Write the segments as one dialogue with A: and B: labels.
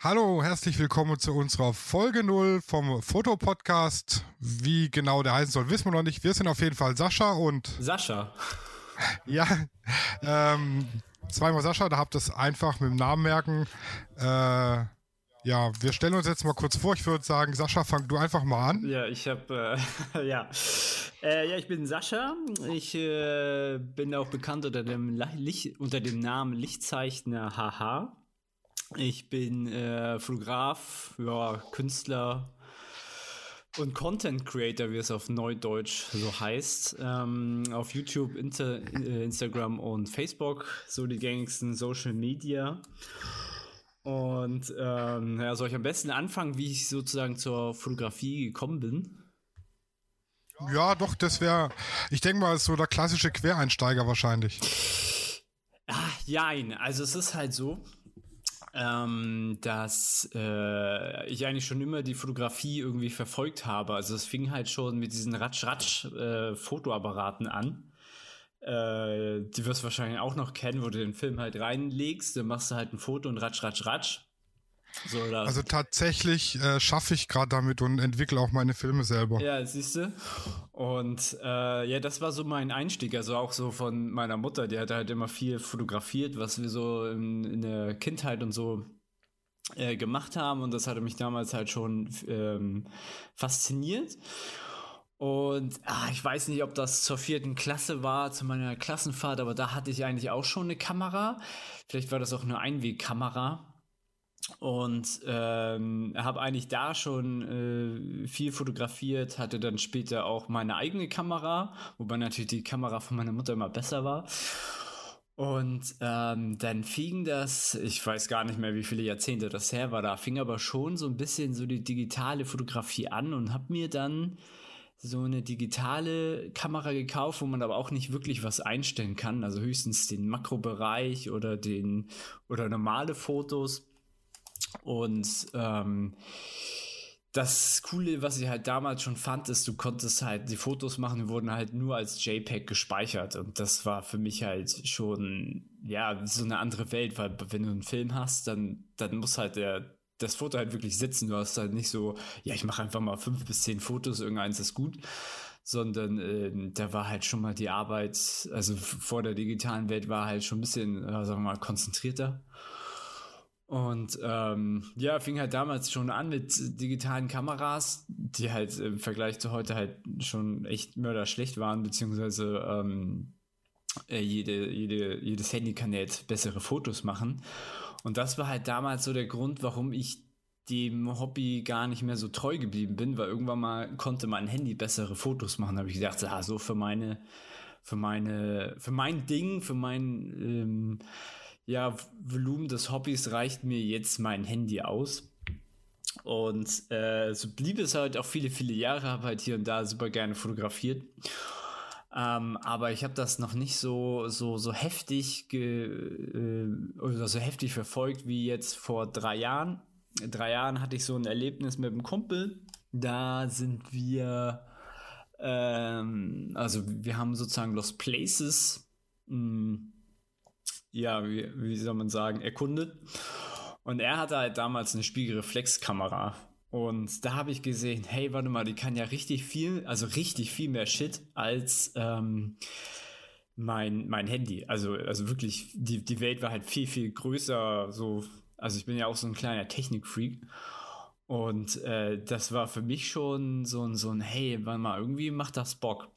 A: Hallo, herzlich willkommen zu unserer Folge 0 vom Fotopodcast. Wie genau der heißen soll, wissen wir noch nicht. Wir sind auf jeden Fall Sascha und.
B: Sascha.
A: Ja, ähm, zweimal Sascha, da habt ihr es einfach mit dem Namen merken. Äh, ja, wir stellen uns jetzt mal kurz vor. Ich würde sagen, Sascha, fang du einfach mal an.
B: Ja, ich habe, äh, ja. Äh, ja, ich bin Sascha. Ich äh, bin auch bekannt unter dem, Licht, unter dem Namen Lichtzeichner HH. Ich bin äh, Fotograf, ja, Künstler und Content Creator, wie es auf Neudeutsch so heißt. Ähm, auf YouTube, Inter, äh, Instagram und Facebook, so die gängigsten Social Media. Und ähm, ja, soll ich am besten anfangen, wie ich sozusagen zur Fotografie gekommen bin?
A: Ja, doch, das wäre, ich denke mal, ist so der klassische Quereinsteiger wahrscheinlich.
B: Ah, jein. Also es ist halt so, ähm, dass äh, ich eigentlich schon immer die Fotografie irgendwie verfolgt habe. Also es fing halt schon mit diesen Ratsch-Ratsch-Fotoapparaten äh, an. Äh, die wirst du wahrscheinlich auch noch kennen, wo du den Film halt reinlegst, dann machst du halt ein Foto und Ratsch, Ratsch, Ratsch.
A: So, also tatsächlich äh, schaffe ich gerade damit und entwickle auch meine Filme selber.
B: Ja, siehst du. Und äh, ja, das war so mein Einstieg, also auch so von meiner Mutter, die hat halt immer viel fotografiert, was wir so in, in der Kindheit und so äh, gemacht haben und das hatte mich damals halt schon ähm, fasziniert. Und ah, ich weiß nicht, ob das zur vierten Klasse war, zu meiner Klassenfahrt, aber da hatte ich eigentlich auch schon eine Kamera. Vielleicht war das auch eine Einwegkamera. Und ähm, habe eigentlich da schon äh, viel fotografiert, hatte dann später auch meine eigene Kamera, wobei natürlich die Kamera von meiner Mutter immer besser war. Und ähm, dann fing das, ich weiß gar nicht mehr, wie viele Jahrzehnte das her war, da fing aber schon so ein bisschen so die digitale Fotografie an und habe mir dann so eine digitale Kamera gekauft, wo man aber auch nicht wirklich was einstellen kann, also höchstens den Makrobereich oder den oder normale Fotos. Und ähm, das Coole, was ich halt damals schon fand, ist, du konntest halt die Fotos machen, die wurden halt nur als JPEG gespeichert. Und das war für mich halt schon, ja, so eine andere Welt, weil wenn du einen Film hast, dann, dann muss halt der, das Foto halt wirklich sitzen. Du hast halt nicht so, ja, ich mache einfach mal fünf bis zehn Fotos, irgendeins ist gut. Sondern äh, da war halt schon mal die Arbeit, also vor der digitalen Welt war halt schon ein bisschen, äh, sagen wir mal, konzentrierter. Und ähm, ja, fing halt damals schon an mit digitalen Kameras, die halt im Vergleich zu heute halt schon echt mörderschlecht waren, beziehungsweise ähm, äh, jede, jede, jedes Handy kann jetzt bessere Fotos machen. Und das war halt damals so der Grund, warum ich dem Hobby gar nicht mehr so treu geblieben bin, weil irgendwann mal konnte mein Handy bessere Fotos machen. Da habe ich gedacht, ah, so für meine, für meine, für mein Ding, für mein ähm, ja, Volumen des Hobbys reicht mir jetzt mein Handy aus. Und äh, so blieb es halt auch viele, viele Jahre, habe halt hier und da super gerne fotografiert. Ähm, aber ich habe das noch nicht so, so, so heftig ge, äh, oder so heftig verfolgt wie jetzt vor drei Jahren. Drei Jahren hatte ich so ein Erlebnis mit einem Kumpel. Da sind wir, ähm, also wir haben sozusagen Lost Places mh, hm, ja, wie, wie soll man sagen, erkundet. Und er hatte halt damals eine Spiegelreflexkamera. Und da habe ich gesehen, hey, warte mal, die kann ja richtig viel, also richtig viel mehr Shit als ähm, mein, mein Handy. Also, also wirklich, die, die Welt war halt viel, viel größer. So, also ich bin ja auch so ein kleiner Technikfreak. Und äh, das war für mich schon so ein, so ein, hey, warte mal, irgendwie macht das Bock.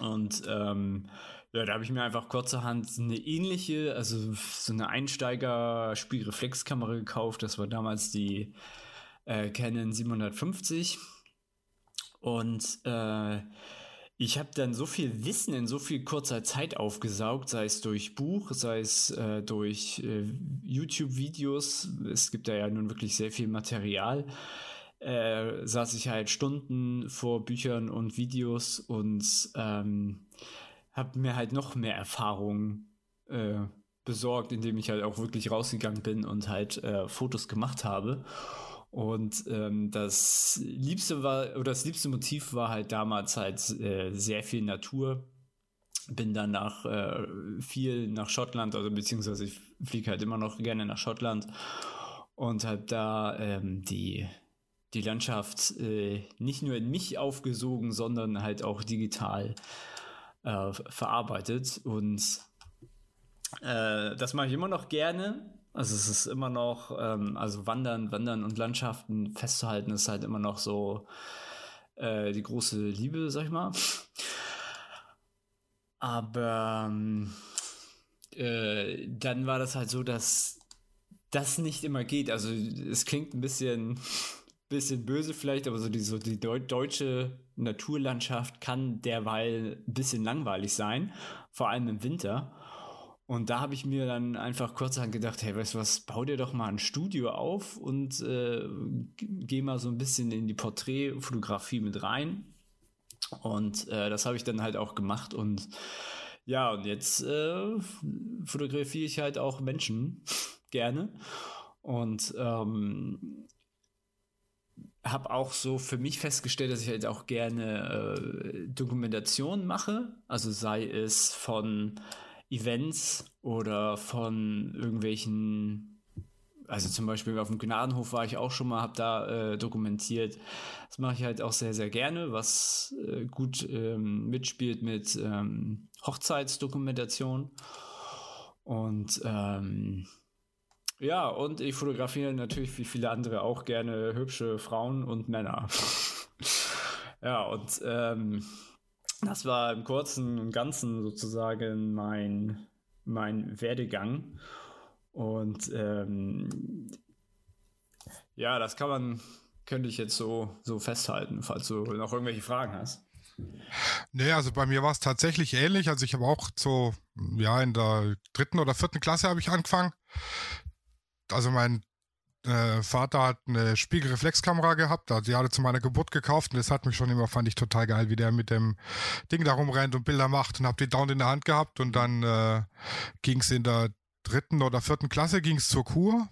B: Und ähm, ja, da habe ich mir einfach kurzerhand eine ähnliche, also so eine Einsteiger-Spielreflexkamera gekauft. Das war damals die äh, Canon 750. Und äh, ich habe dann so viel Wissen in so viel kurzer Zeit aufgesaugt, sei es durch Buch, sei es äh, durch äh, YouTube-Videos. Es gibt da ja nun wirklich sehr viel Material. Äh, saß ich halt Stunden vor Büchern und Videos und ähm, habe mir halt noch mehr Erfahrung äh, besorgt, indem ich halt auch wirklich rausgegangen bin und halt äh, Fotos gemacht habe. Und ähm, das liebste war, oder das liebste Motiv war halt damals halt äh, sehr viel Natur. Bin dann nach äh, viel nach Schottland, also beziehungsweise ich fliege halt immer noch gerne nach Schottland und habe da ähm, die, die Landschaft äh, nicht nur in mich aufgesogen, sondern halt auch digital äh, verarbeitet. Und äh, das mache ich immer noch gerne. Also es ist immer noch, ähm, also Wandern, Wandern und Landschaften festzuhalten, ist halt immer noch so äh, die große Liebe, sag ich mal. Aber ähm, äh, dann war das halt so, dass das nicht immer geht. Also es klingt ein bisschen, bisschen böse vielleicht, aber so die, so die deutsche Naturlandschaft kann derweil ein bisschen langweilig sein, vor allem im Winter. Und da habe ich mir dann einfach kurzerhand gedacht, hey, weißt du was, bau dir doch mal ein Studio auf und äh, geh mal so ein bisschen in die Porträtfotografie mit rein. Und äh, das habe ich dann halt auch gemacht und ja, und jetzt äh, fotografiere ich halt auch Menschen gerne und ähm, habe auch so für mich festgestellt, dass ich halt auch gerne äh, Dokumentationen mache, also sei es von Events oder von irgendwelchen, also zum Beispiel auf dem Gnadenhof war ich auch schon mal, habe da äh, dokumentiert. Das mache ich halt auch sehr, sehr gerne, was äh, gut ähm, mitspielt mit ähm, Hochzeitsdokumentation. Und ähm, ja, und ich fotografiere natürlich wie viele andere auch gerne hübsche Frauen und Männer. ja, und ähm, das war im Kurzen und Ganzen sozusagen mein, mein Werdegang. Und ähm, ja, das kann man, könnte ich jetzt so, so festhalten, falls du noch irgendwelche Fragen hast.
A: Nee, also bei mir war es tatsächlich ähnlich. Also ich habe auch so, ja, in der dritten oder vierten Klasse habe ich angefangen. Also mein äh, Vater hat eine Spiegelreflexkamera gehabt, also die hat er zu meiner Geburt gekauft und das hat mich schon immer, fand ich total geil, wie der mit dem Ding da rumrennt und Bilder macht und hab die dauernd in der Hand gehabt und dann äh, ging es in der dritten oder vierten Klasse ging es zur Kur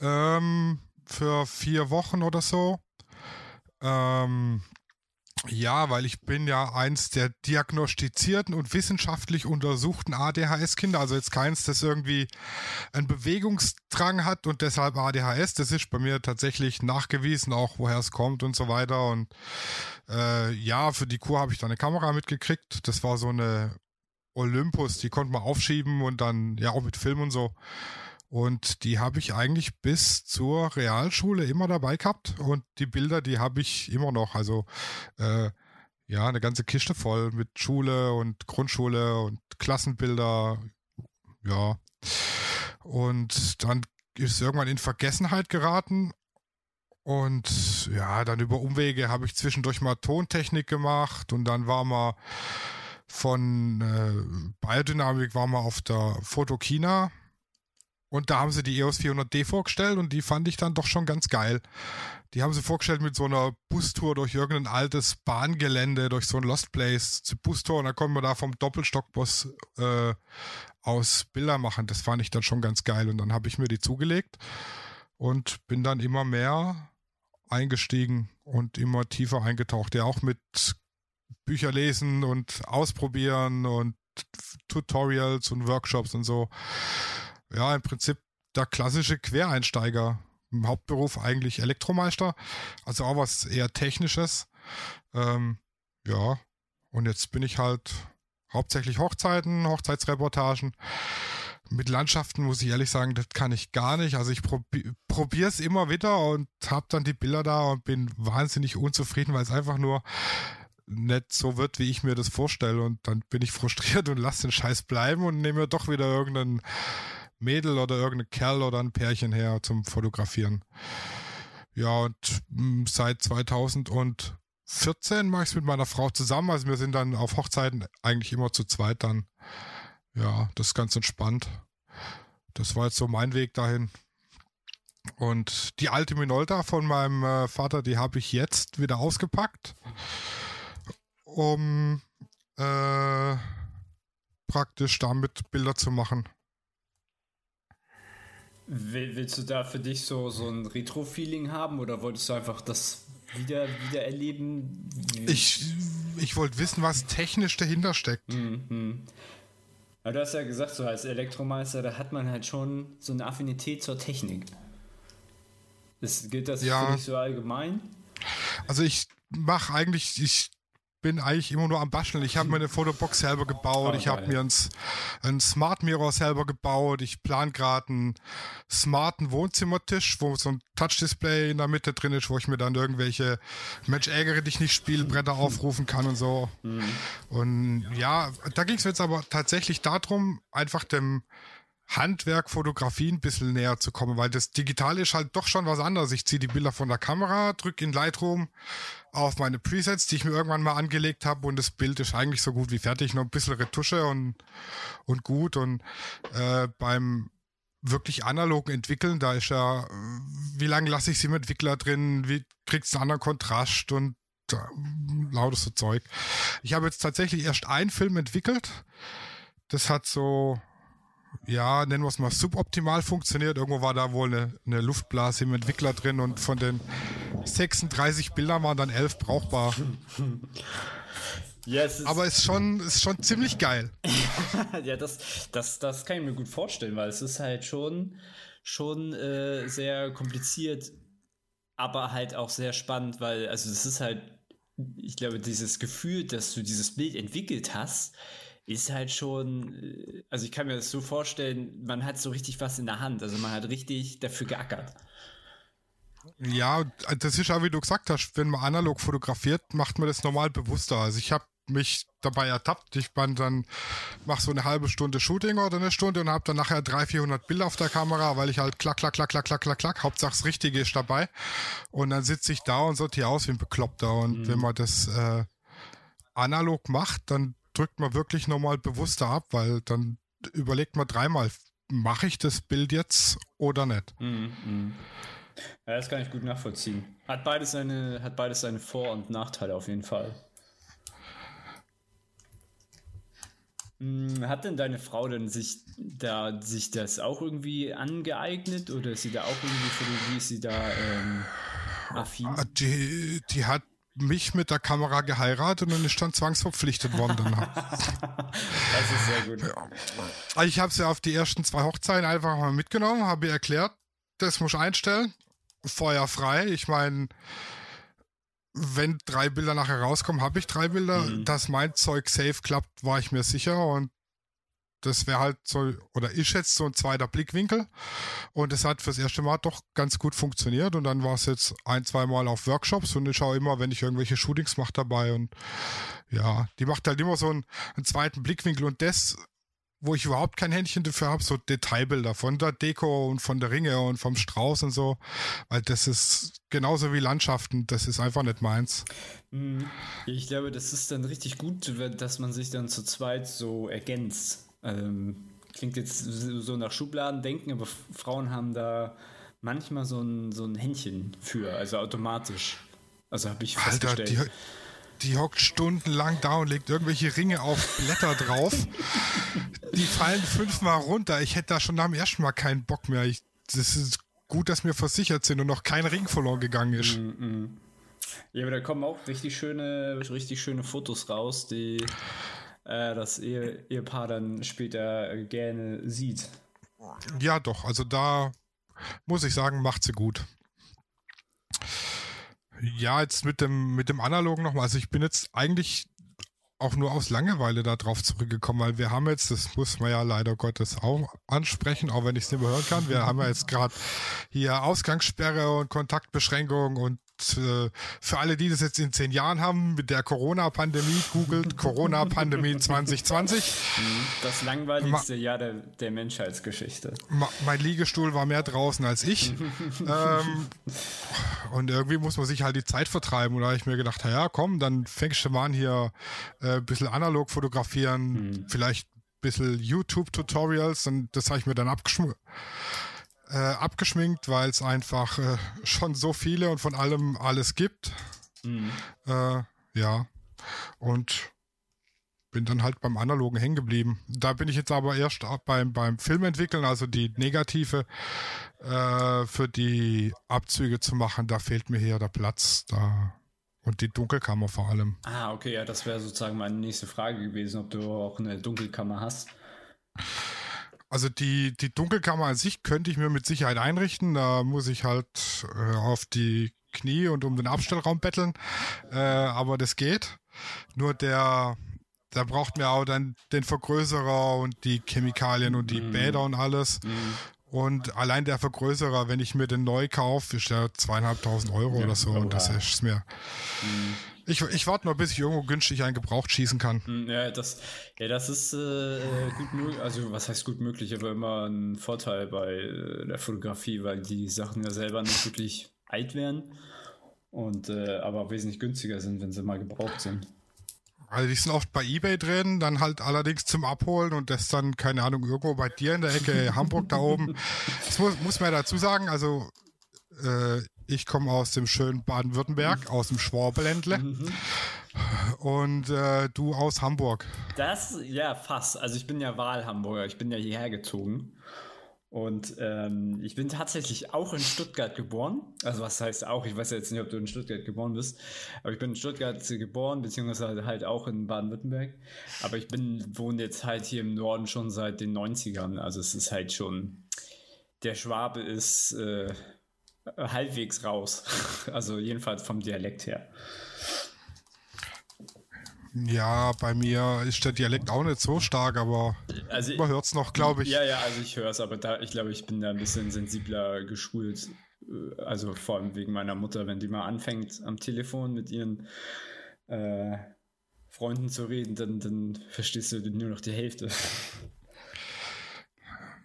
A: ähm, für vier Wochen oder so. Ähm, ja, weil ich bin ja eins der diagnostizierten und wissenschaftlich untersuchten ADHS-Kinder. Also jetzt keins, das irgendwie einen Bewegungsdrang hat und deshalb ADHS. Das ist bei mir tatsächlich nachgewiesen, auch woher es kommt und so weiter. Und äh, ja, für die Kur habe ich da eine Kamera mitgekriegt. Das war so eine Olympus, die konnte man aufschieben und dann ja auch mit Film und so. Und die habe ich eigentlich bis zur Realschule immer dabei gehabt. Und die Bilder, die habe ich immer noch. Also äh, ja, eine ganze Kiste voll mit Schule und Grundschule und Klassenbilder. Ja. Und dann ist irgendwann in Vergessenheit geraten. Und ja, dann über Umwege habe ich zwischendurch mal Tontechnik gemacht und dann war man von äh, Biodynamik war man auf der Fotokina und da haben sie die EOS 400D vorgestellt und die fand ich dann doch schon ganz geil. Die haben sie vorgestellt mit so einer Bustour durch irgendein altes Bahngelände, durch so ein Lost Place, Bustour und dann konnten wir da vom Doppelstockbus äh, aus Bilder machen. Das fand ich dann schon ganz geil und dann habe ich mir die zugelegt und bin dann immer mehr eingestiegen und immer tiefer eingetaucht. Ja, auch mit Bücher lesen und ausprobieren und Tutorials und Workshops und so ja, im Prinzip der klassische Quereinsteiger. Im Hauptberuf eigentlich Elektromeister, also auch was eher Technisches. Ähm, ja, und jetzt bin ich halt hauptsächlich Hochzeiten, Hochzeitsreportagen. Mit Landschaften muss ich ehrlich sagen, das kann ich gar nicht. Also ich probi probiere es immer wieder und habe dann die Bilder da und bin wahnsinnig unzufrieden, weil es einfach nur nicht so wird, wie ich mir das vorstelle. Und dann bin ich frustriert und lasse den Scheiß bleiben und nehme mir doch wieder irgendeinen Mädel oder irgendein Kerl oder ein Pärchen her zum Fotografieren. Ja, und hm, seit 2014 mache ich es mit meiner Frau zusammen. Also wir sind dann auf Hochzeiten eigentlich immer zu zweit dann. Ja, das ist ganz entspannt. Das war jetzt so mein Weg dahin. Und die alte Minolta von meinem äh, Vater, die habe ich jetzt wieder ausgepackt, um äh, praktisch damit Bilder zu machen.
B: Willst du da für dich so, so ein Retro-Feeling haben oder wolltest du einfach das wieder, wieder erleben?
A: Ich, ich wollte wissen, was technisch dahinter steckt.
B: Mhm. Aber du hast ja gesagt, so als Elektromeister, da hat man halt schon so eine Affinität zur Technik. Ist, gilt das
A: Ja.
B: für dich so allgemein?
A: Also ich mache eigentlich, ich bin eigentlich immer nur am Basteln. Ich habe mir eine Fotobox selber gebaut,
B: Oh,
A: ich habe mir einen, einen Smart Mirror selber gebaut, ich plane gerade einen smarten Wohnzimmertisch, wo so ein Touch-Display in der Mitte drin ist, wo ich mir dann irgendwelche Mensch ärgere dich nicht Spielbretter aufrufen kann und so. Und ja, da ging es jetzt aber tatsächlich darum, einfach dem Handwerk Fotografie ein bisschen näher zu kommen, weil das Digitale ist halt doch schon was anderes. Ich ziehe die Bilder von der Kamera, drücke in Lightroom auf meine Presets, die ich mir irgendwann mal angelegt habe und das Bild ist eigentlich so gut wie fertig, nur ein bisschen Retusche und, und gut und äh, beim wirklich analogen Entwickeln, da ist ja, äh, wie lange lasse ich es im Entwickler drin, wie kriegst du einen anderen Kontrast und äh, lautes so Zeug. Ich habe jetzt tatsächlich erst einen Film entwickelt. Das hat so, ja, nennen wir es mal suboptimal funktioniert. Irgendwo war da wohl eine, eine Luftblase im Entwickler drin und von den 36 Bildern waren dann 11 brauchbar.
B: Ja, es ist,
A: Aber ist schon, ist schon ziemlich geil.
B: ja das, das, das kann ich mir gut vorstellen, weil es ist halt schon, schon äh, sehr kompliziert, aber halt auch sehr spannend, weil, also es ist halt, ich glaube, dieses Gefühl, dass du dieses Bild entwickelt hast, ist halt schon, äh, also ich kann mir das so vorstellen, man hat so richtig was in der Hand, also man hat richtig dafür geackert.
A: Ja, das ist ja, wie du gesagt hast, wenn man analog fotografiert, macht man das normal bewusster. Also ich habe mich dabei ertappt. Ich bin dann, mache so eine halbe Stunde Shooting oder eine Stunde und habe dann nachher 300, 400 Bilder auf der Kamera, weil ich halt klack, klack, klack, klack, klack, klack, klack, Hauptsache das Richtige ist dabei. Und dann sitze ich da und sortiere aus wie ein Bekloppter. Und wenn man das äh, analog macht, dann drückt man wirklich nochmal bewusster ab, weil dann überlegt man dreimal, mache ich das Bild jetzt oder nicht?
B: Mhm, Ja, das kann ich gut nachvollziehen. Hat beides seine, hat beides seine Vor- und Nachteile auf jeden Fall. Hm, Hat denn deine Frau denn sich da sich das auch irgendwie angeeignet oder ist sie da auch irgendwie Fotografie, ist sie da ähm, affin?
A: Ah, Die, die hat mich mit der Kamera geheiratet und ist dann zwangsverpflichtet worden. Dann.
B: Das ist sehr gut.
A: Also ich habe sie auf die ersten zwei Hochzeiten einfach mal mitgenommen, habe ihr erklärt, das muss ich einstellen, Feuer frei. Ich meine, wenn drei Bilder nachher rauskommen, habe ich drei Bilder.
B: Mhm.
A: Dass mein Zeug safe klappt, war ich mir sicher und das wäre halt so, oder ist jetzt so ein zweiter Blickwinkel. Und es hat fürs erste Mal doch ganz gut funktioniert. Und dann war es jetzt ein, zwei Mal auf Workshops und ich schaue immer, wenn ich irgendwelche Shootings mache dabei. Und ja, die macht halt immer so einen, einen zweiten Blickwinkel. Und das, wo ich überhaupt kein Händchen dafür habe, so Detailbilder von der Deko und von der Ringe und vom Strauß und so. Weil das ist genauso wie Landschaften, das ist einfach nicht meins.
B: Mhm. Ich glaube, das ist dann richtig gut, dass man sich dann zu zweit so ergänzt. Ähm, klingt jetzt so nach Schubladendenken, aber Frauen haben da manchmal so ein, so ein Händchen für, also automatisch. Also habe ich
A: Alter,
B: festgestellt.
A: die, die hockt stundenlang da und legt irgendwelche Ringe auf Blätter drauf. die fallen fünfmal runter. Ich hätte da schon am ersten Mal keinen Bock mehr. Ich, das ist gut, dass wir versichert sind und noch kein Ring verloren gegangen ist.
B: Mhm. Ja, aber da kommen auch richtig schöne, richtig schöne Fotos raus, die äh, das Ehe, Ehepaar dann später gerne sieht.
A: Ja, doch. Also da muss ich sagen, macht sie gut. Ja, jetzt mit dem, mit dem Analogen nochmal. Also ich bin jetzt eigentlich auch nur aus Langeweile darauf zurückgekommen, weil wir haben jetzt, das muss man ja leider Gottes auch ansprechen, auch wenn ich es nicht mehr hören kann, wir haben ja jetzt gerade hier Ausgangssperre und Kontaktbeschränkung und für alle, die das jetzt in zehn Jahren haben, mit der Corona-Pandemie, googelt Corona-Pandemie 2020.
B: Das langweiligste Jahr der, der Menschheitsgeschichte.
A: Ma mein Liegestuhl war mehr draußen als ich. ähm, und irgendwie muss man sich halt die Zeit vertreiben. Und da habe ich mir gedacht, ja komm, dann fängst du mal an hier äh, ein bisschen analog fotografieren, vielleicht ein bisschen YouTube-Tutorials. Und das habe ich mir dann abgeschm äh, abgeschminkt, weil es einfach äh, schon so viele und von allem alles gibt.
B: Mhm.
A: Äh, ja. Und bin dann halt beim Analogen hängen geblieben. Da bin ich jetzt aber erst beim, beim Filmentwickeln, also die Negative äh, für die Abzüge zu machen, da fehlt mir hier der Platz. Da und die Dunkelkammer vor allem.
B: Ah, okay, ja, das wäre sozusagen meine nächste Frage gewesen, ob du auch eine Dunkelkammer hast.
A: Also die, die Dunkelkammer an sich könnte ich mir mit Sicherheit einrichten. Da muss ich halt äh, auf die Knie und um den Abstellraum betteln. Äh, aber das geht. Nur der, da braucht mir auch dann den Vergrößerer und die Chemikalien und die mm. Bäder und alles. Mm. Und allein der Vergrößerer, wenn ich mir den neu kaufe, ist der zweieinhalbtausend Euro ja, oder so. Und das ist mir. Mm. Ich, ich warte noch, bis ich irgendwo günstig einen gebraucht schießen kann.
B: Hm, ja, das, ja, das ist äh, gut möglich. Also, was heißt gut möglich, aber immer ein Vorteil bei äh, der Fotografie, weil die Sachen ja selber nicht wirklich alt werden und äh, aber wesentlich günstiger sind, wenn sie mal gebraucht sind.
A: Also die sind oft bei Ebay drin, dann halt allerdings zum Abholen und das dann, keine Ahnung, irgendwo bei dir in der Ecke Hamburg da oben. Das muss, muss man ja dazu sagen, also äh, ich komme aus dem schönen Baden-Württemberg, mhm. aus dem Schwabeländle. Mhm. Und äh, du aus Hamburg.
B: Das, ja, fast. Also ich bin ja Wahlhamburger. Ich bin ja hierher gezogen. Und ähm, ich bin tatsächlich auch in Stuttgart geboren. Also was heißt auch? Ich weiß jetzt nicht, ob du in Stuttgart geboren bist. Aber ich bin in Stuttgart geboren, beziehungsweise halt auch in Baden-Württemberg. Aber ich bin, wohne jetzt halt hier im Norden schon seit den 90ern. Also es ist halt schon, der Schwabe ist... Äh, halbwegs raus. Also jedenfalls vom Dialekt her.
A: Ja, bei mir ist der Dialekt auch nicht so stark, aber also, man hört es noch, glaube ich.
B: Ja, ja, also ich höre es, aber da, ich glaube, ich bin da ein bisschen sensibler geschult. Äh, also vor allem wegen meiner Mutter, wenn die mal anfängt am Telefon mit ihren äh, Freunden zu reden, dann, dann verstehst du nur noch die Hälfte.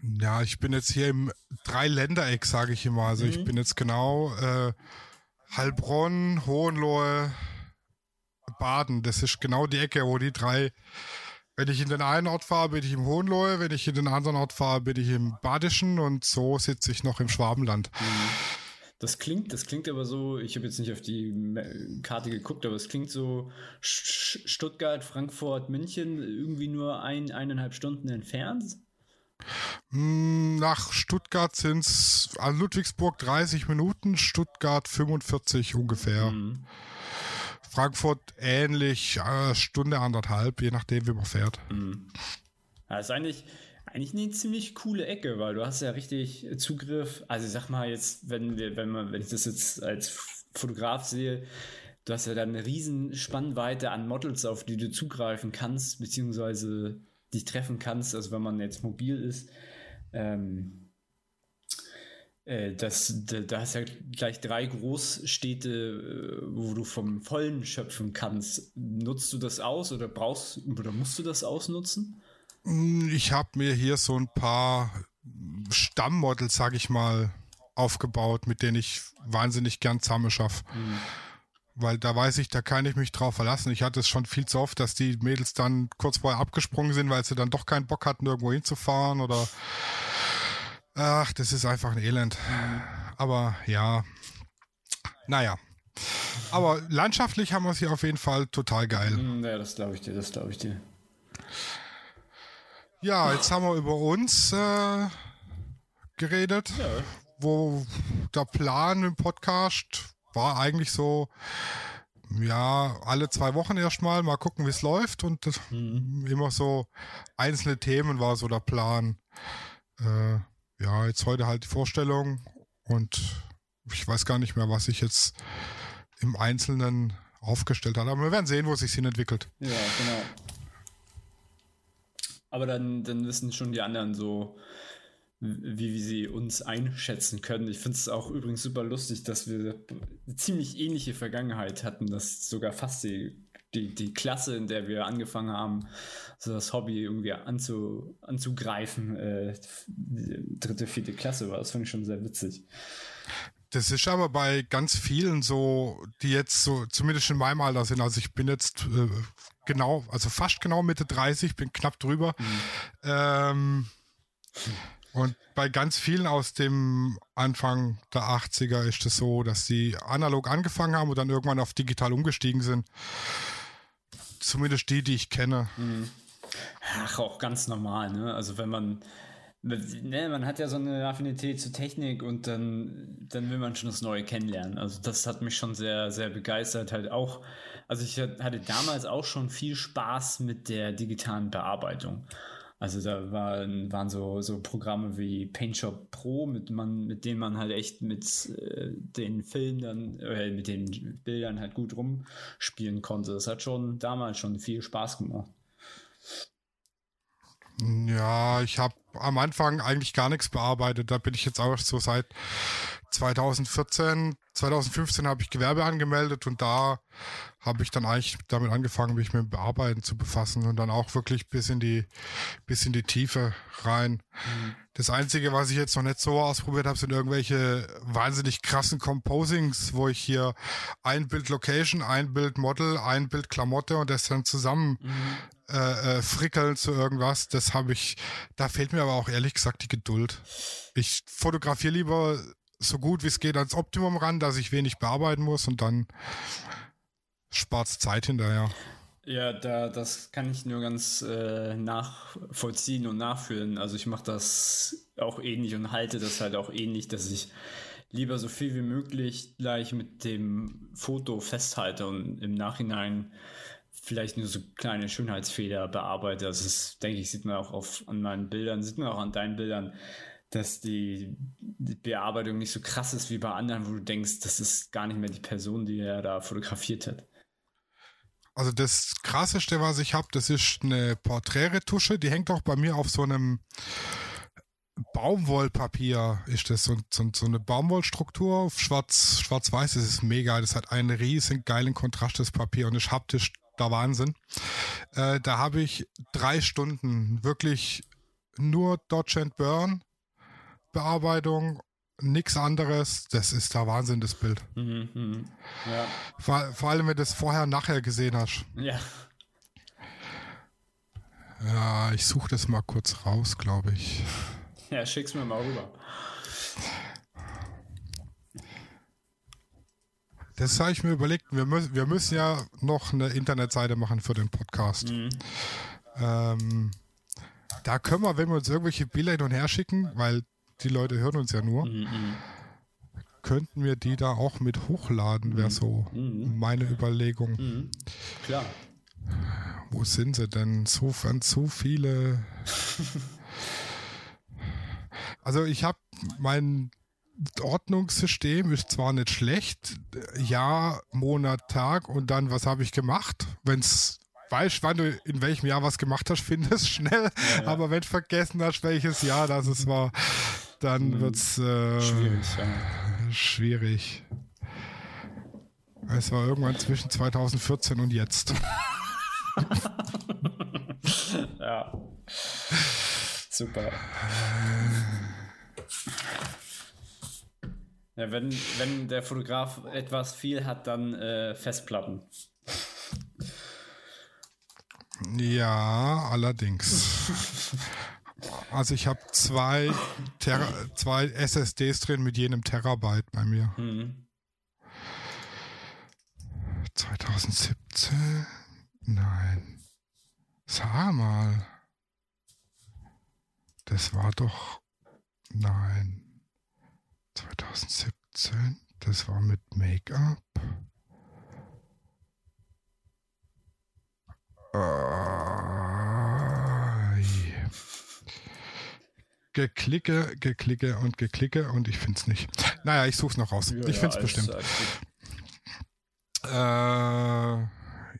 A: Ja, ich bin jetzt hier im Dreiländereck, sage ich immer. Also mhm. ich bin jetzt genau äh, Heilbronn, Hohenlohe, Baden. Das ist genau die Ecke, wo die drei. Wenn ich in den einen Ort fahre, bin ich im Hohenlohe. Wenn ich in den anderen Ort fahre, bin ich im Badischen. Und so sitze ich noch im Schwabenland. Mhm.
B: Das klingt, das klingt aber so, ich habe jetzt nicht auf die Karte geguckt, aber es klingt so Stuttgart, Frankfurt, München irgendwie nur ein, eineinhalb Stunden entfernt.
A: Hm, nach Stuttgart sind es, also Ludwigsburg 30 Minuten, Stuttgart 45 ungefähr. Mhm. Frankfurt ähnlich, äh, Stunde anderthalb, je nachdem, wie man fährt.
B: Mhm. Das ist eigentlich, eigentlich eine ziemlich coole Ecke, weil du hast ja richtig Zugriff. Also ich sag mal jetzt, wenn wir, wenn man, wenn ich das jetzt als Fotograf sehe, du hast ja dann eine riesen Spannweite an Models, auf die du zugreifen kannst, beziehungsweise dich treffen kannst, also wenn man jetzt mobil ist, ähm, äh, das, da, da hast ja gleich drei Großstädte, äh, wo du vom Vollen schöpfen kannst. Nutzt du das aus oder brauchst oder musst du das ausnutzen?
A: Hm, ich habe mir hier so ein paar Stammmodels, sag ich mal, aufgebaut, mit denen ich wahnsinnig gern zusammen schaffe. Mhm. Weil da weiß ich, da kann ich mich drauf verlassen. Ich hatte es schon viel zu oft, dass die Mädels dann kurz vorher abgesprungen sind, weil sie dann doch keinen Bock hatten, irgendwo hinzufahren oder ach, das ist einfach ein Elend. Aber ja, naja. Aber landschaftlich haben wir es hier auf jeden Fall total geil.
B: Hm, ja, das glaube ich dir, das glaube ich dir.
A: Ja, jetzt haben wir über uns äh, geredet, ja. wo der Plan im Podcast war eigentlich so, ja, alle zwei Wochen erstmal, mal gucken, wie es läuft und mhm. immer so einzelne Themen war so der Plan. Äh, ja, jetzt heute halt die Vorstellung und ich weiß gar nicht mehr, was ich jetzt im Einzelnen aufgestellt habe. Aber wir werden sehen, wo es sich hin entwickelt.
B: Ja, genau. Aber dann, dann wissen schon die anderen so, wie, wie sie uns einschätzen können. Ich finde es auch übrigens super lustig, dass wir eine ziemlich ähnliche Vergangenheit hatten, dass sogar fast die, die, die Klasse, in der wir angefangen haben, so das Hobby irgendwie anzu, anzugreifen, äh, dritte, vierte Klasse war. Das fand ich schon sehr witzig.
A: Das ist aber bei ganz vielen so, die jetzt so, zumindest in meinem Alter sind. Also ich bin jetzt äh, genau, also fast genau Mitte 30, bin knapp drüber. Mhm. Ähm, und bei ganz vielen aus dem Anfang der 80er ist es so, dass sie analog angefangen haben und dann irgendwann auf digital umgestiegen sind. Zumindest die, die ich kenne. Mhm.
B: Ach, auch ganz normal, ne? Also wenn man, ne, man hat ja so eine Affinität zur Technik und dann, dann will man schon das Neue kennenlernen. Also das hat mich schon sehr, sehr begeistert. Halt auch, also ich hatte damals auch schon viel Spaß mit der digitalen Bearbeitung. Also da waren, waren so, so Programme wie PaintShop Pro, mit, man, mit denen man halt echt mit äh, den Filmen dann, äh, mit den Bildern halt gut rumspielen konnte. Das hat schon damals schon viel Spaß gemacht.
A: Ja, ich habe am Anfang eigentlich gar nichts bearbeitet. Da bin ich jetzt auch so seit 2014, 2015 habe ich Gewerbe angemeldet und da habe ich dann eigentlich damit angefangen, mich mit dem Bearbeiten zu befassen und dann auch wirklich bis in die, bis in die Tiefe rein. Mhm. Das Einzige, was ich jetzt noch nicht so ausprobiert habe, sind irgendwelche wahnsinnig krassen Composings, wo ich hier ein Bild Location, ein Bild Model, ein Bild Klamotte und das dann zusammen mhm. äh, äh, frickeln zu irgendwas. Das habe ich, da fehlt mir aber auch ehrlich gesagt die Geduld. Ich fotografiere lieber so gut wie es geht ans Optimum ran, dass ich wenig bearbeiten muss und dann spart es Zeit hinterher.
B: Ja, da, das kann ich nur ganz äh, nachvollziehen und nachfühlen. Also ich mache das auch ähnlich und halte das halt auch ähnlich, dass ich lieber so viel wie möglich gleich mit dem Foto festhalte und im Nachhinein vielleicht nur so kleine Schönheitsfehler bearbeite. Das ist, denke ich, sieht man auch auf, an meinen Bildern, sieht man auch an deinen Bildern, dass die, die, Bearbeitung nicht so krass ist wie bei anderen, wo du denkst, das ist gar nicht mehr die Person, die er da fotografiert hat.
A: Also das krasseste, was ich habe, das ist eine Porträtretusche, die hängt auch bei mir auf so einem Baumwollpapier ist das so, so, so eine Baumwollstruktur auf schwarz schwarz-weiß. Das ist mega. Das hat einen riesen geilen Kontrast das Papier und ist haptisch der Wahnsinn. Äh, da habe ich drei Stunden wirklich nur Dodge and Burn Bearbeitung, nichts anderes. Das ist der Wahnsinn, das Bild. Mhm, mh. ja. vor, vor, allem, wenn du es vorher nachher gesehen hast.
B: Ja.
A: Ja, ich suche das mal kurz raus, glaube ich.
B: Ja, schick's mir mal rüber.
A: Das habe ich mir überlegt. Wir, müssen, wir müssen ja noch eine Internetseite machen für den Podcast. Mhm. Ähm, da können wir, wenn wir uns irgendwelche Bilder hin und her schicken, weil die Leute hören uns ja nur. Mhm, mhm. Könnten wir die da auch mit hochladen, wäre mhm. so mhm. meine Überlegung.
B: Mhm. Klar.
A: Wo sind sie denn? Sofern zu viele. also ich habe mein Ordnungssystem ist zwar nicht schlecht, Jahr, Monat, Tag und dann, was habe ich gemacht? Wenn es weißt, wann du in welchem Jahr was gemacht hast, findest schnell. Ja, ja. Aber wenn du vergessen hast, welches Jahr das es war, dann mhm. wird es äh, schwierig, ja. schwierig. Es war irgendwann zwischen 2014 und jetzt.
B: ja. Super. Ja, wenn, wenn der Fotograf etwas viel hat, dann äh, Festplatten.
A: Ja, allerdings. Also ich habe zwei, zwei SSDs drin mit jenem Terabyte bei mir. Mhm. 2017? Nein. Sag mal. Das war doch. Nein. 2017? Das war mit Make-up. Geklicke, geklicke und geklicke und ich finde es nicht. Naja, ich suche es noch raus. Ja, ich finde es ja, bestimmt. Äh,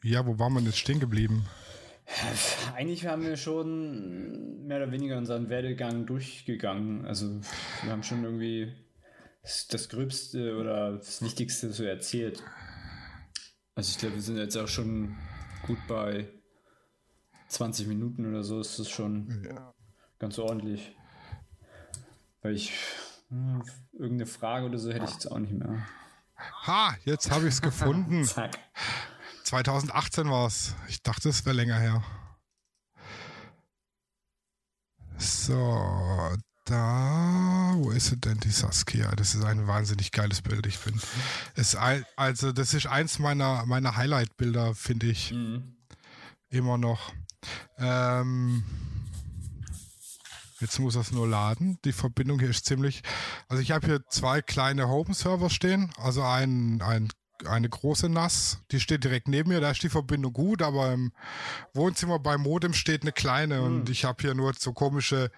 A: ja, wo waren wir jetzt stehen geblieben?
B: Eigentlich haben wir schon mehr oder weniger unseren Werdegang durchgegangen. Also wir haben schon irgendwie das Gröbste oder das Wichtigste so erzählt. Also ich glaube, wir sind jetzt auch schon gut bei 20 Minuten oder so. Ist das schon ja. ganz ordentlich. Weil ich hm, irgendeine Frage oder so hätte ich jetzt auch nicht mehr.
A: Ha, jetzt habe ich es gefunden. Zack. 2018 war es. Ich dachte, es wäre länger her. So, da, wo ist sie denn, die Saskia? Das ist ein wahnsinnig geiles Bild, ich finde. Also, das ist eins meiner, meiner Highlight-Bilder, finde ich. Mhm. Immer noch. Ähm, Jetzt muss es nur laden. Die Verbindung hier ist ziemlich. Also ich habe hier zwei kleine Home-Server stehen. Also ein, ein eine große NAS, die steht direkt neben mir, da ist die Verbindung gut, aber im Wohnzimmer beim Modem steht eine kleine hm. und ich habe hier nur so komische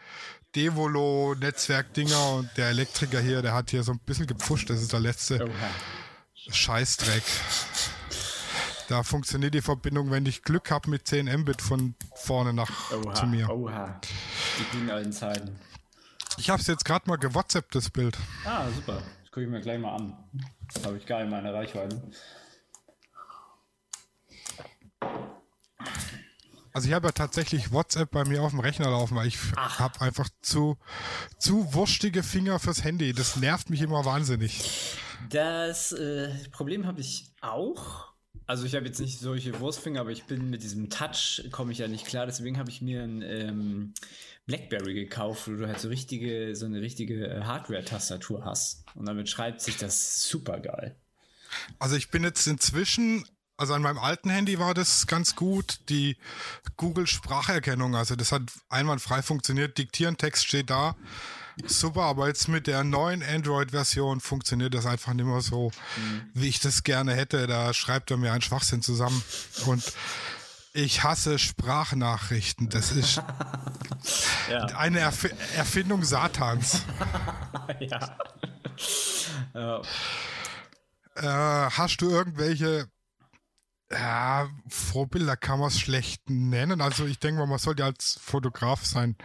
A: Devolo-Netzwerkdinger und der Elektriker hier, der hat hier so ein bisschen gepfuscht, das ist der letzte Scheißdreck. Da funktioniert die Verbindung, wenn ich Glück habe, mit 10 Mbit von vorne nach oha, zu mir. Oha.
B: Die guten alten Zeiten.
A: Ich habe es jetzt gerade mal gewhatsappt, das Bild.
B: Ah, super. Das gucke ich mir gleich mal an. Das habe ich gar in meiner Reichweite.
A: Also ich habe ja tatsächlich WhatsApp bei mir auf dem Rechner laufen, weil ich habe einfach zu, zu wurstige Finger fürs Handy. Das nervt mich immer wahnsinnig.
B: Das äh, Problem habe ich auch. Also ich habe jetzt nicht solche Wurstfinger, aber ich bin mit diesem Touch komme ich ja nicht klar. Deswegen habe ich mir ein ähm, BlackBerry gekauft, wo du halt so richtige, so eine richtige äh, Hardware-Tastatur hast. Und damit schreibt sich das super geil.
A: Also ich bin jetzt inzwischen, also an meinem alten Handy war das ganz gut, die Google Spracherkennung, also das hat einwandfrei funktioniert, diktieren, Text steht da. Super, aber jetzt mit der neuen Android-Version funktioniert das einfach nicht mehr so, mhm. wie ich das gerne hätte. Da schreibt er mir einen Schwachsinn zusammen. Und ich hasse Sprachnachrichten. Das ist ja. eine Erf Erfindung Satans. ja. ja. Äh, hast du irgendwelche ja, Vorbilder kann man es schlecht nennen. Also ich denke mal, man sollte als Fotograf sein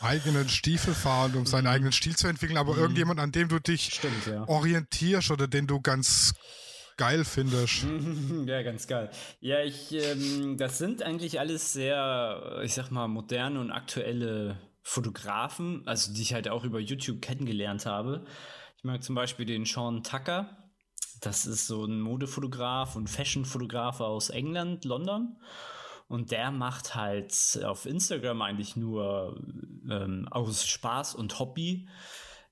A: eigenen Stiefel fahren, um seinen eigenen Stil zu entwickeln, aber mhm. irgendjemand, an dem du dich Stimmt, ja. orientierst oder den du ganz geil findest.
B: Ja, ganz geil. Ja, ich, ähm, das sind eigentlich alles sehr, ich sag mal, moderne und aktuelle Fotografen, also die ich halt auch über YouTube kennengelernt habe. Ich mag zum Beispiel den Sean Tucker. Das ist so ein Modefotograf und Fashionfotograf aus England, London. Und der macht halt auf Instagram eigentlich nur ähm, aus Spaß und Hobby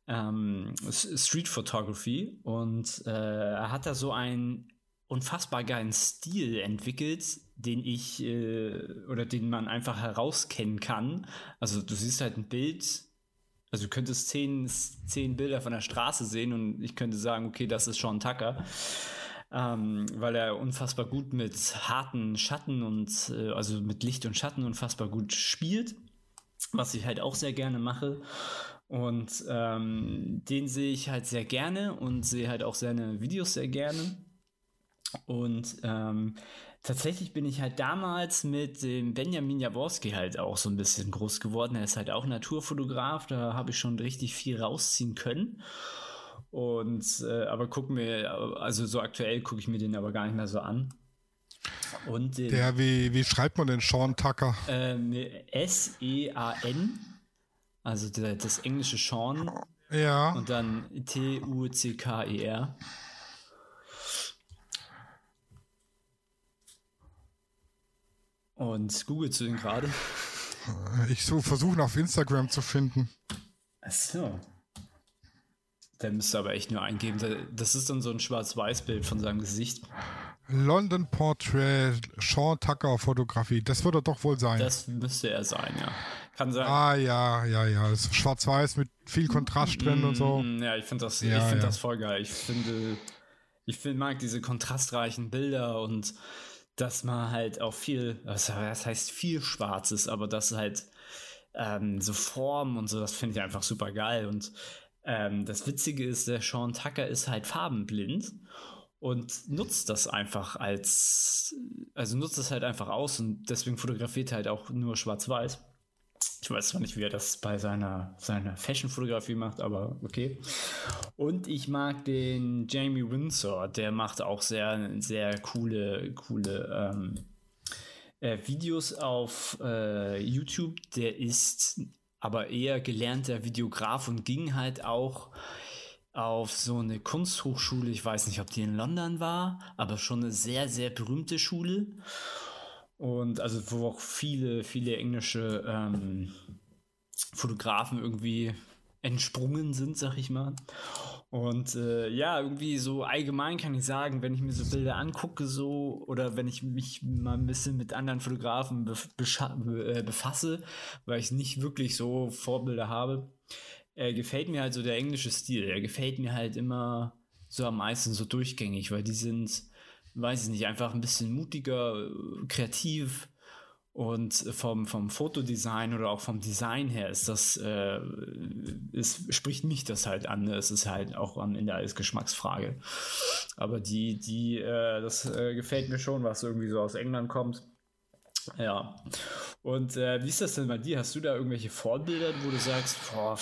B: ähm, Street Photography. Und äh, er hat da so einen unfassbar geilen Stil entwickelt, den ich äh, oder den man einfach herauskennen kann. Also du siehst halt ein Bild, also du könntest zehn, zehn Bilder von der Straße sehen und ich könnte sagen, okay, das ist Sean Tucker ähm, weil er unfassbar gut mit harten Schatten und äh, also mit Licht und Schatten unfassbar gut spielt, was ich halt auch sehr gerne mache. Und ähm, den sehe ich halt sehr gerne und sehe halt auch seine Videos sehr gerne. Und ähm, tatsächlich bin ich halt damals mit dem Benjamin Jaworski halt auch so ein bisschen groß geworden. Er ist halt auch Naturfotograf, da habe ich schon richtig viel rausziehen können. Und äh, aber gucken wir, also so aktuell gucke ich mir den aber gar nicht mehr so an.
A: Und den, Der, wie, wie schreibt man den Sean Tucker?
B: Ähm, S-E-A-N, also der, das englische Sean.
A: Ja.
B: Und dann T-U-C-K-E-R. Und Google zu den gerade.
A: Ich so versuche auf Instagram zu finden.
B: Achso. Der müsste aber echt nur eingeben. Das ist dann so ein Schwarz-Weiß-Bild von seinem Gesicht.
A: London Portrait, Sean Tucker Fotografie. Das wird er doch wohl sein.
B: Das müsste er sein, ja. Kann sein.
A: Ah, ja, ja, ja. Schwarz-Weiß mit viel Kontrast drin mm, und so.
B: Mm, ja, ich finde das, ja, find ja. das voll geil. Ich finde, ich find, mag diese kontrastreichen Bilder und dass man halt auch viel, was heißt viel Schwarzes, aber das halt ähm, so Formen und so, das finde ich einfach super geil. Und ähm, das Witzige ist, der Sean Tucker ist halt farbenblind und nutzt das einfach als, also nutzt das halt einfach aus und deswegen fotografiert er halt auch nur schwarz-weiß. Ich weiß zwar nicht, wie er das bei seiner, seiner Fashion-Fotografie macht, aber okay. Und ich mag den Jamie Windsor, der macht auch sehr, sehr coole, coole ähm, äh, Videos auf äh, YouTube. Der ist aber eher gelernter Videograf und ging halt auch auf so eine Kunsthochschule. Ich weiß nicht, ob die in London war, aber schon eine sehr, sehr berühmte Schule. Und also, wo auch viele, viele englische ähm, Fotografen irgendwie entsprungen sind, sag ich mal. Und äh, ja, irgendwie so allgemein kann ich sagen, wenn ich mir so Bilder angucke, so oder wenn ich mich mal ein bisschen mit anderen Fotografen be be äh, befasse, weil ich nicht wirklich so Vorbilder habe, äh, gefällt mir halt so der englische Stil. Er gefällt mir halt immer so am meisten so durchgängig, weil die sind, weiß ich nicht, einfach ein bisschen mutiger, kreativ und vom, vom Fotodesign oder auch vom Design her ist das, äh, ist, spricht mich das halt an. Es ist halt auch am Ende alles Geschmacksfrage. Aber die, die, äh, das äh, gefällt mir schon, was irgendwie so aus England kommt. Ja. Und äh, wie ist das denn bei dir? Hast du da irgendwelche Vorbilder, wo du sagst, boah,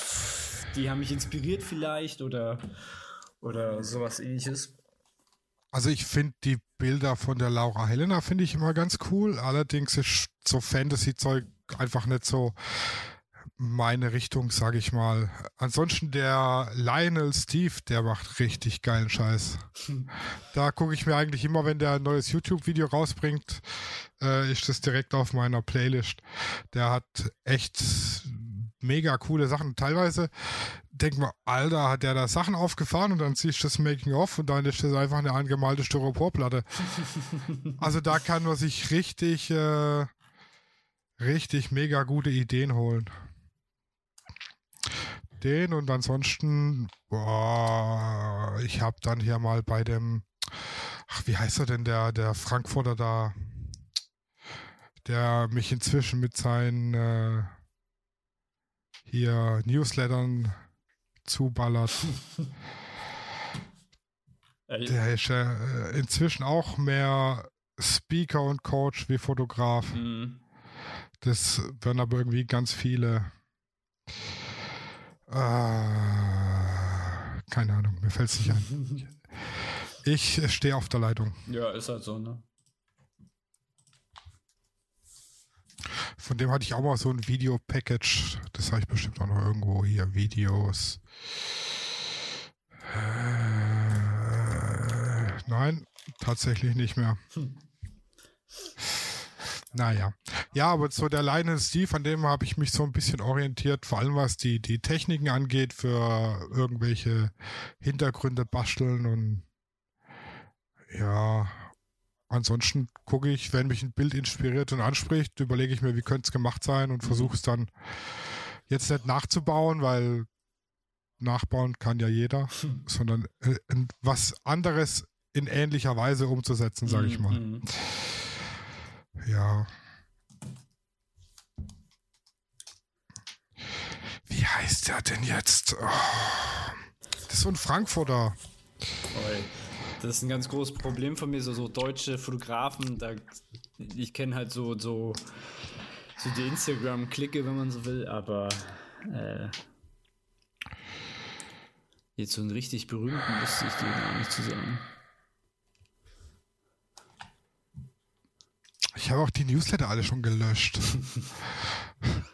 B: die haben mich inspiriert vielleicht oder, oder sowas ähnliches?
A: Also ich finde die Bilder von der Laura Helena finde ich immer ganz cool. Allerdings ist so Fantasy-Zeug einfach nicht so meine Richtung, sage ich mal. Ansonsten der Lionel Steve, der macht richtig geilen Scheiß. Da gucke ich mir eigentlich immer, wenn der ein neues YouTube-Video rausbringt, äh, ist das direkt auf meiner Playlist. Der hat echt mega coole Sachen. Teilweise denkt man, Alter, hat der da Sachen aufgefahren und dann siehst du das Making-of und dann ist das einfach eine angemalte Styroporplatte. also da kann man sich richtig, äh, richtig mega gute Ideen holen. Den und ansonsten, boah, ich habe dann hier mal bei dem, ach, wie heißt er denn, der, der Frankfurter da, der mich inzwischen mit seinen äh, hier Newslettern zuballert. Der ist äh, inzwischen auch mehr Speaker und Coach wie Fotograf. Mhm. Das werden aber irgendwie ganz viele. Äh, keine Ahnung, mir fällt es nicht ein. Ich stehe auf der Leitung.
B: Ja, ist halt so, ne?
A: Von dem hatte ich auch mal so ein Video-Package. Das habe ich bestimmt auch noch irgendwo hier. Videos. Äh, nein, tatsächlich nicht mehr. Hm. Naja. Ja, aber so der Lionel Steve, an dem habe ich mich so ein bisschen orientiert, vor allem was die, die Techniken angeht, für irgendwelche Hintergründe basteln und ja, Ansonsten gucke ich, wenn mich ein Bild inspiriert und anspricht, überlege ich mir, wie könnte es gemacht sein und versuche es dann jetzt nicht nachzubauen, weil nachbauen kann ja jeder, hm. sondern äh, was anderes in ähnlicher Weise umzusetzen, sage ich mal. Mhm. Ja. Wie heißt der denn jetzt? Oh, das ist so ein Frankfurter.
B: Oi. Das ist ein ganz großes Problem von mir, so, so deutsche Fotografen. Da, ich kenne halt so, so, so die Instagram-Klicke, wenn man so will, aber äh, jetzt so einen richtig berühmten wüsste ich dir gar nicht zu sagen.
A: Ich habe auch die Newsletter alle schon gelöscht.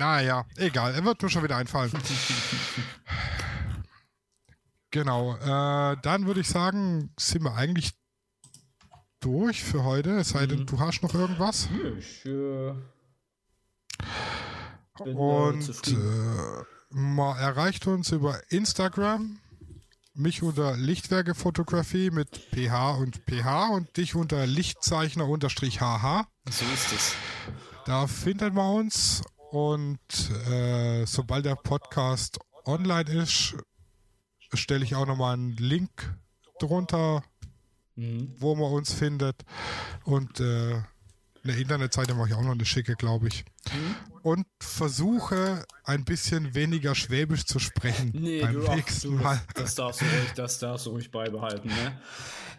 A: Naja, egal. Er wird mir schon wieder einfallen. genau. Äh, dann würde ich sagen, sind wir eigentlich durch für heute. Es sei denn, mhm. du hast noch irgendwas. Ich äh, bin Und äh, man erreicht uns über Instagram. Mich unter Lichtwerke-Fotografie mit PH und PH und dich unter Lichtzeichner-HH.
B: So ist es.
A: Da findet man uns und äh, sobald der Podcast online ist, stelle ich auch nochmal einen Link drunter, mhm. wo man uns findet. Und äh, eine Internetseite mache ich auch noch eine schicke, glaube ich. Mhm. Und versuche ein bisschen weniger Schwäbisch zu sprechen nee, beim du, nächsten
B: du, Mal. Das darfst du ruhig, das darfst du ruhig beibehalten, ne?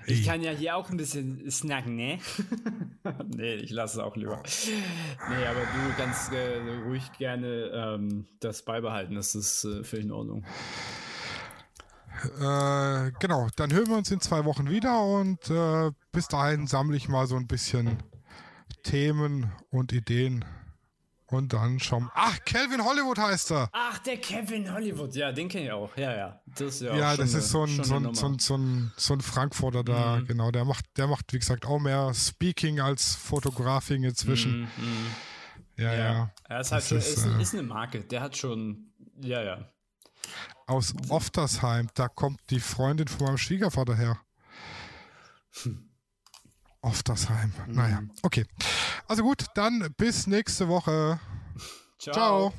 B: Ich kann ja hier auch ein bisschen snacken, ne? nee, ich lasse es auch lieber. Nee, aber du kannst äh, ruhig gerne ähm, das beibehalten, das ist äh, völlig in Ordnung.
A: Äh, genau, dann hören wir uns in zwei Wochen wieder und äh, bis dahin sammle ich mal so ein bisschen Themen und Ideen. Und dann schauen Ach, Calvin Hollywood heißt er.
B: Ach, der Kevin Hollywood. Ja, den kenne ich auch. Ja, ja.
A: Das ist ja, ja das ist so ein, so, ein, so, ein, so, ein, so ein Frankfurter da, mhm. genau. Der macht, der macht, wie gesagt, auch mehr Speaking als Fotografing inzwischen. Mhm. mhm. Ja, ja. ja.
B: Er ist halt schon, ist, ist, äh, ist eine Marke. Der hat schon, ja, ja.
A: Aus Oftersheim, da kommt die Freundin von meinem Schwiegervater her.
B: Hm.
A: Oftersheim. Mhm. Naja, okay. Also gut, dann bis nächste Woche. Ciao. Ciao.